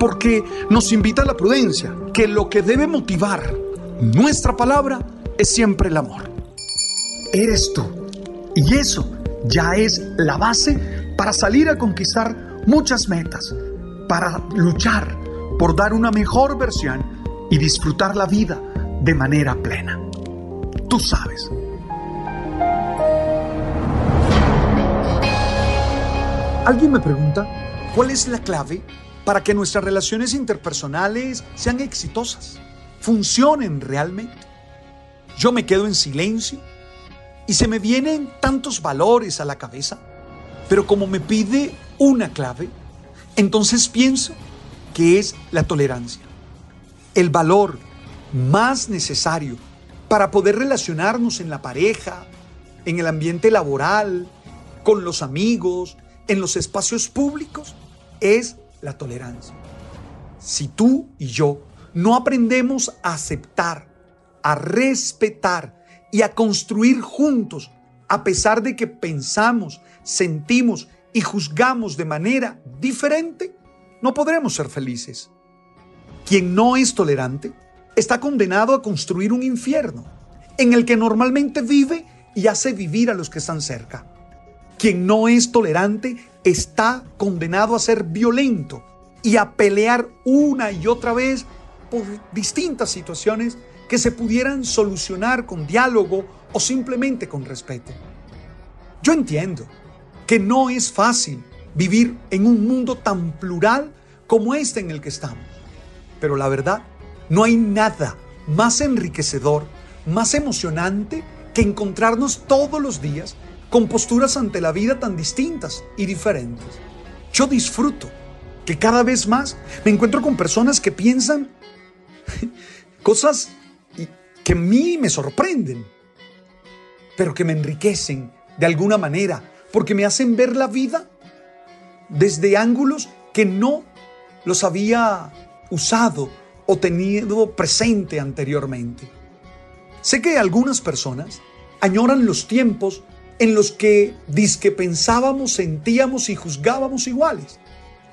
porque nos invita a la prudencia, que lo que debe motivar nuestra palabra es siempre el amor. Eres tú. Y eso ya es la base para salir a conquistar muchas metas, para luchar por dar una mejor versión y disfrutar la vida de manera plena. Tú sabes. Alguien me pregunta, ¿cuál es la clave para que nuestras relaciones interpersonales sean exitosas? ¿Funcionen realmente? Yo me quedo en silencio y se me vienen tantos valores a la cabeza, pero como me pide una clave, entonces pienso que es la tolerancia. El valor más necesario para poder relacionarnos en la pareja, en el ambiente laboral, con los amigos, en los espacios públicos, es la tolerancia. Si tú y yo no aprendemos a aceptar, a respetar y a construir juntos, a pesar de que pensamos, sentimos y juzgamos de manera diferente, no podremos ser felices. Quien no es tolerante está condenado a construir un infierno en el que normalmente vive y hace vivir a los que están cerca. Quien no es tolerante está condenado a ser violento y a pelear una y otra vez por distintas situaciones que se pudieran solucionar con diálogo o simplemente con respeto. Yo entiendo que no es fácil vivir en un mundo tan plural como este en el que estamos, pero la verdad, no hay nada más enriquecedor, más emocionante que encontrarnos todos los días con posturas ante la vida tan distintas y diferentes. Yo disfruto que cada vez más me encuentro con personas que piensan cosas que a mí me sorprenden, pero que me enriquecen de alguna manera, porque me hacen ver la vida desde ángulos que no los había usado o tenido presente anteriormente. Sé que algunas personas añoran los tiempos en los que disque pensábamos, sentíamos y juzgábamos iguales,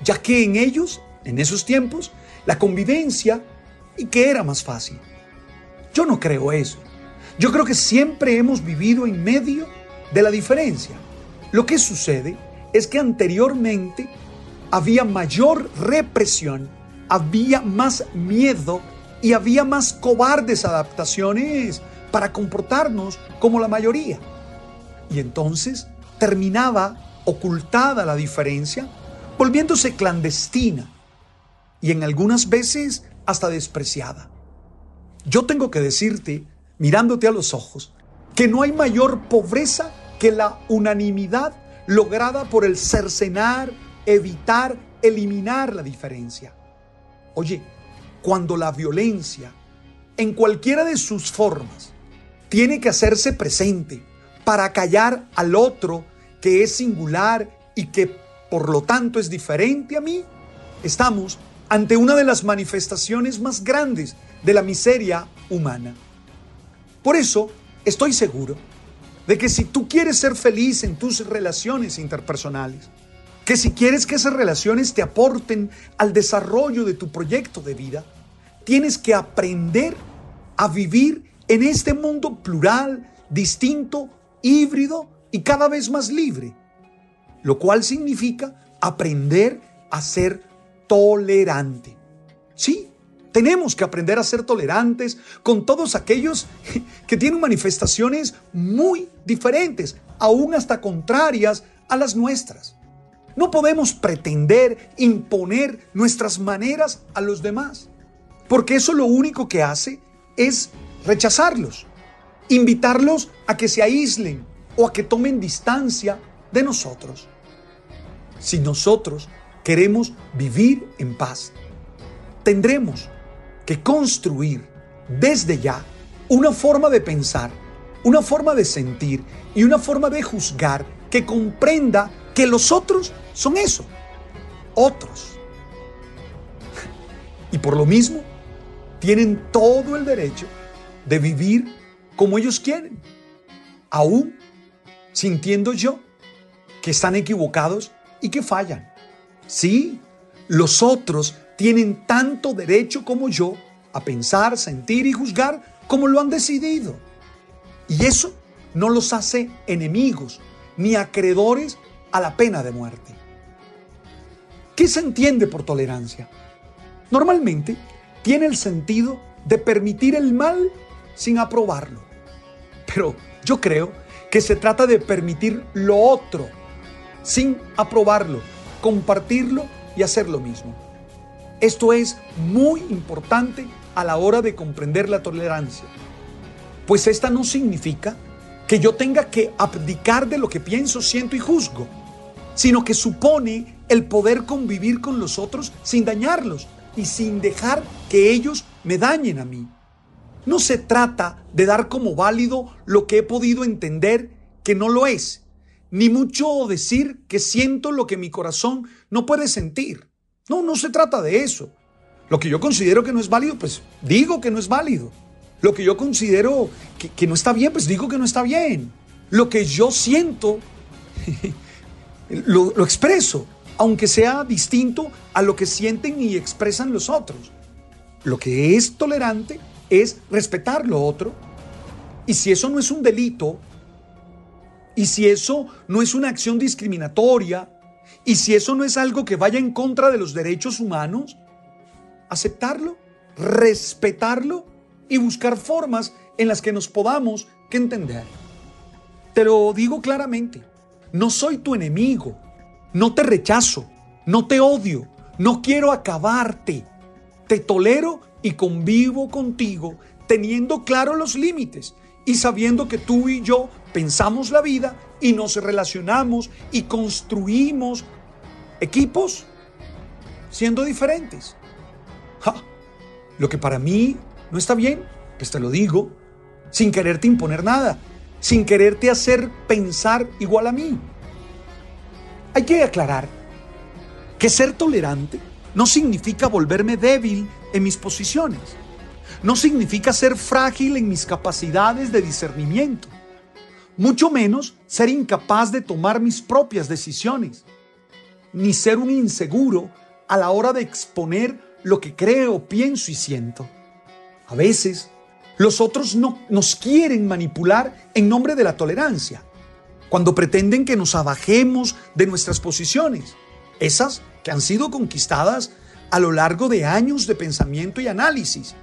ya que en ellos, en esos tiempos, la convivencia y que era más fácil. Yo no creo eso. Yo creo que siempre hemos vivido en medio de la diferencia. Lo que sucede es que anteriormente había mayor represión, había más miedo y había más cobardes adaptaciones para comportarnos como la mayoría. Y entonces terminaba ocultada la diferencia, volviéndose clandestina y en algunas veces hasta despreciada. Yo tengo que decirte, mirándote a los ojos, que no hay mayor pobreza que la unanimidad lograda por el cercenar, evitar, eliminar la diferencia. Oye, cuando la violencia, en cualquiera de sus formas, tiene que hacerse presente para callar al otro que es singular y que por lo tanto es diferente a mí, estamos ante una de las manifestaciones más grandes de la miseria humana. Por eso estoy seguro de que si tú quieres ser feliz en tus relaciones interpersonales, que si quieres que esas relaciones te aporten al desarrollo de tu proyecto de vida, tienes que aprender a vivir en este mundo plural, distinto, híbrido y cada vez más libre, lo cual significa aprender a ser tolerante. Sí, tenemos que aprender a ser tolerantes con todos aquellos que tienen manifestaciones muy diferentes, aún hasta contrarias a las nuestras. No podemos pretender imponer nuestras maneras a los demás, porque eso lo único que hace es rechazarlos. Invitarlos a que se aíslen o a que tomen distancia de nosotros. Si nosotros queremos vivir en paz, tendremos que construir desde ya una forma de pensar, una forma de sentir y una forma de juzgar que comprenda que los otros son eso, otros. Y por lo mismo, tienen todo el derecho de vivir como ellos quieren, aún sintiendo yo que están equivocados y que fallan. Sí, los otros tienen tanto derecho como yo a pensar, sentir y juzgar como lo han decidido. Y eso no los hace enemigos ni acreedores a la pena de muerte. ¿Qué se entiende por tolerancia? Normalmente tiene el sentido de permitir el mal sin aprobarlo. Pero yo creo que se trata de permitir lo otro sin aprobarlo, compartirlo y hacer lo mismo. Esto es muy importante a la hora de comprender la tolerancia, pues esta no significa que yo tenga que abdicar de lo que pienso, siento y juzgo, sino que supone el poder convivir con los otros sin dañarlos y sin dejar que ellos me dañen a mí. No se trata de dar como válido lo que he podido entender que no lo es, ni mucho decir que siento lo que mi corazón no puede sentir. No, no se trata de eso. Lo que yo considero que no es válido, pues digo que no es válido. Lo que yo considero que, no está bien, pues digo que no está bien. Lo que yo siento, lo, expreso, aunque sea distinto a lo que sienten y expresan los otros. Lo que es tolerante es respetar lo otro. Y si eso no es un delito, y si eso no es una acción discriminatoria, y si eso no es algo que vaya en contra de los derechos humanos, aceptarlo, respetarlo y buscar formas en las que nos podamos que entender. Te lo digo claramente, no soy tu enemigo, no te rechazo, no te odio, no quiero acabarte, te tolero y convivo contigo teniendo claro los límites y sabiendo que tú y yo pensamos la vida y nos relacionamos y construimos equipos siendo diferentes. lo que para mí no está bien, pues te lo digo, sin quererte imponer nada, sin quererte hacer pensar igual a mí. Hay que aclarar que ser tolerante no significa volverme débil en mis posiciones. No significa ser frágil en mis capacidades de discernimiento. Mucho menos ser incapaz de tomar mis propias decisiones. Ni ser un inseguro a la hora de exponer lo que creo, pienso y siento. A veces, los otros no, nos quieren manipular en nombre de la tolerancia, cuando pretenden que nos abajemos de nuestras posiciones, esas han sido conquistadas a lo largo de años de pensamiento y análisis,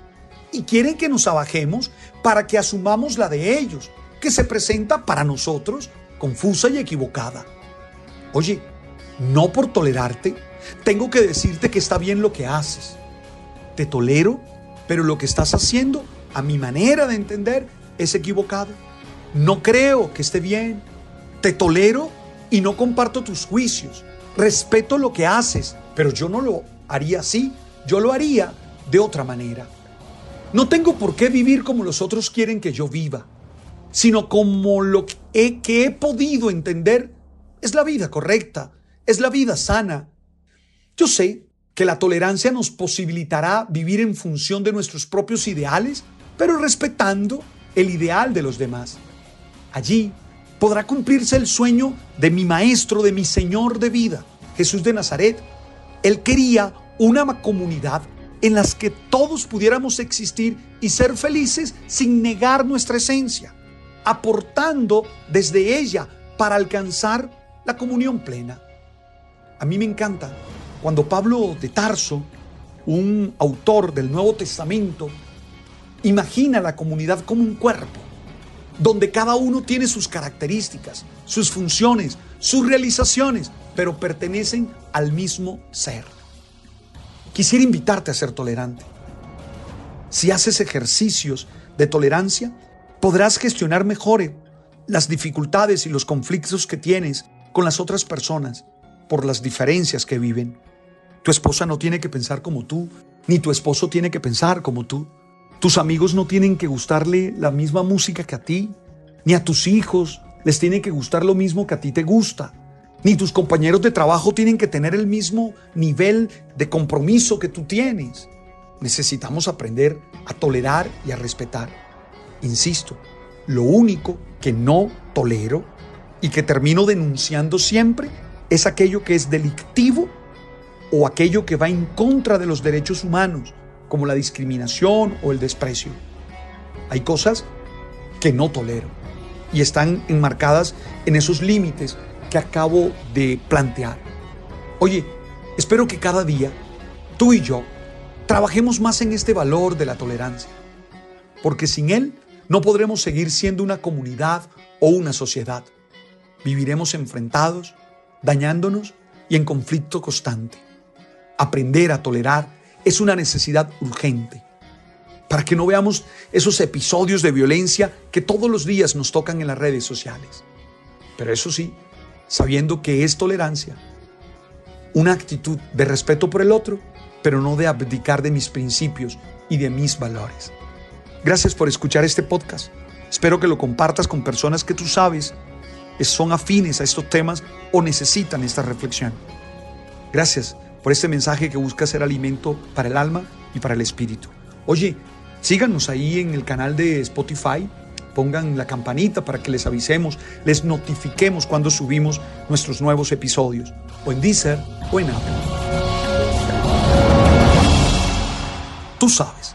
y quieren que nos abajemos para que asumamos la de ellos, que se presenta para nosotros confusa y equivocada. Oye, no por tolerarte, tengo que decirte que está bien lo que haces. Te tolero, pero lo que estás haciendo, a mi manera de entender, es equivocado. No creo que esté bien. Te tolero y no comparto tus juicios. Respeto lo que haces, pero yo no lo haría así. Yo lo haría de otra manera. No tengo por qué vivir como los otros quieren que yo viva, sino como lo que he, podido entender es la vida correcta, es la vida sana. Yo sé que la tolerancia nos posibilitará vivir en función de nuestros propios ideales, pero respetando el ideal de los demás. Allí podrá cumplirse el sueño de mi Maestro, de mi Señor de vida, Jesús de Nazaret. Él quería una comunidad en las que todos pudiéramos existir y ser felices sin negar nuestra esencia, aportando desde ella para alcanzar la comunión plena. A mí me encanta cuando Pablo de Tarso, un autor del Nuevo Testamento, imagina la comunidad como un cuerpo, donde cada uno tiene sus características, sus funciones, sus realizaciones, pero pertenecen al mismo ser. Quisiera invitarte a ser tolerante. Si haces ejercicios de tolerancia, Podrás gestionar mejor las dificultades y los conflictos que tienes con las otras personas por las diferencias que viven. Tu esposa no tiene que pensar como tú, ni tu esposo tiene que pensar como tú. Tus amigos no tienen que gustarle la misma música que a ti, ni a tus hijos les tiene que gustar lo mismo que a ti te gusta, ni tus compañeros de trabajo tienen que tener el mismo nivel de compromiso que tú tienes. Necesitamos aprender a tolerar y a respetar. Insisto, lo único que no tolero y que termino denunciando siempre es aquello que es delictivo o aquello que va en contra de los derechos humanos, como la discriminación o el desprecio. Hay cosas que no tolero y están enmarcadas en esos límites que acabo de plantear. Oye, espero que cada día tú y yo trabajemos más en este valor de la tolerancia, porque sin él no podremos seguir siendo una comunidad o una sociedad. Viviremos enfrentados, dañándonos y en conflicto constante. Aprender a tolerar es una necesidad urgente para que no veamos esos episodios de violencia que todos los días nos tocan en las redes sociales. Pero eso sí, sabiendo que es tolerancia, una actitud de respeto por el otro, pero no de abdicar de mis principios y de mis valores. Gracias por escuchar este podcast. Espero que lo compartas con personas que tú sabes son afines a estos temas o necesitan esta reflexión. Gracias por este mensaje que busca ser alimento para el alma y para el espíritu. Oye, síganos ahí en el canal de Spotify, pongan la campanita para que les avisemos, les notifiquemos cuando subimos nuestros nuevos episodios, o en Deezer o en Apple. Tú sabes.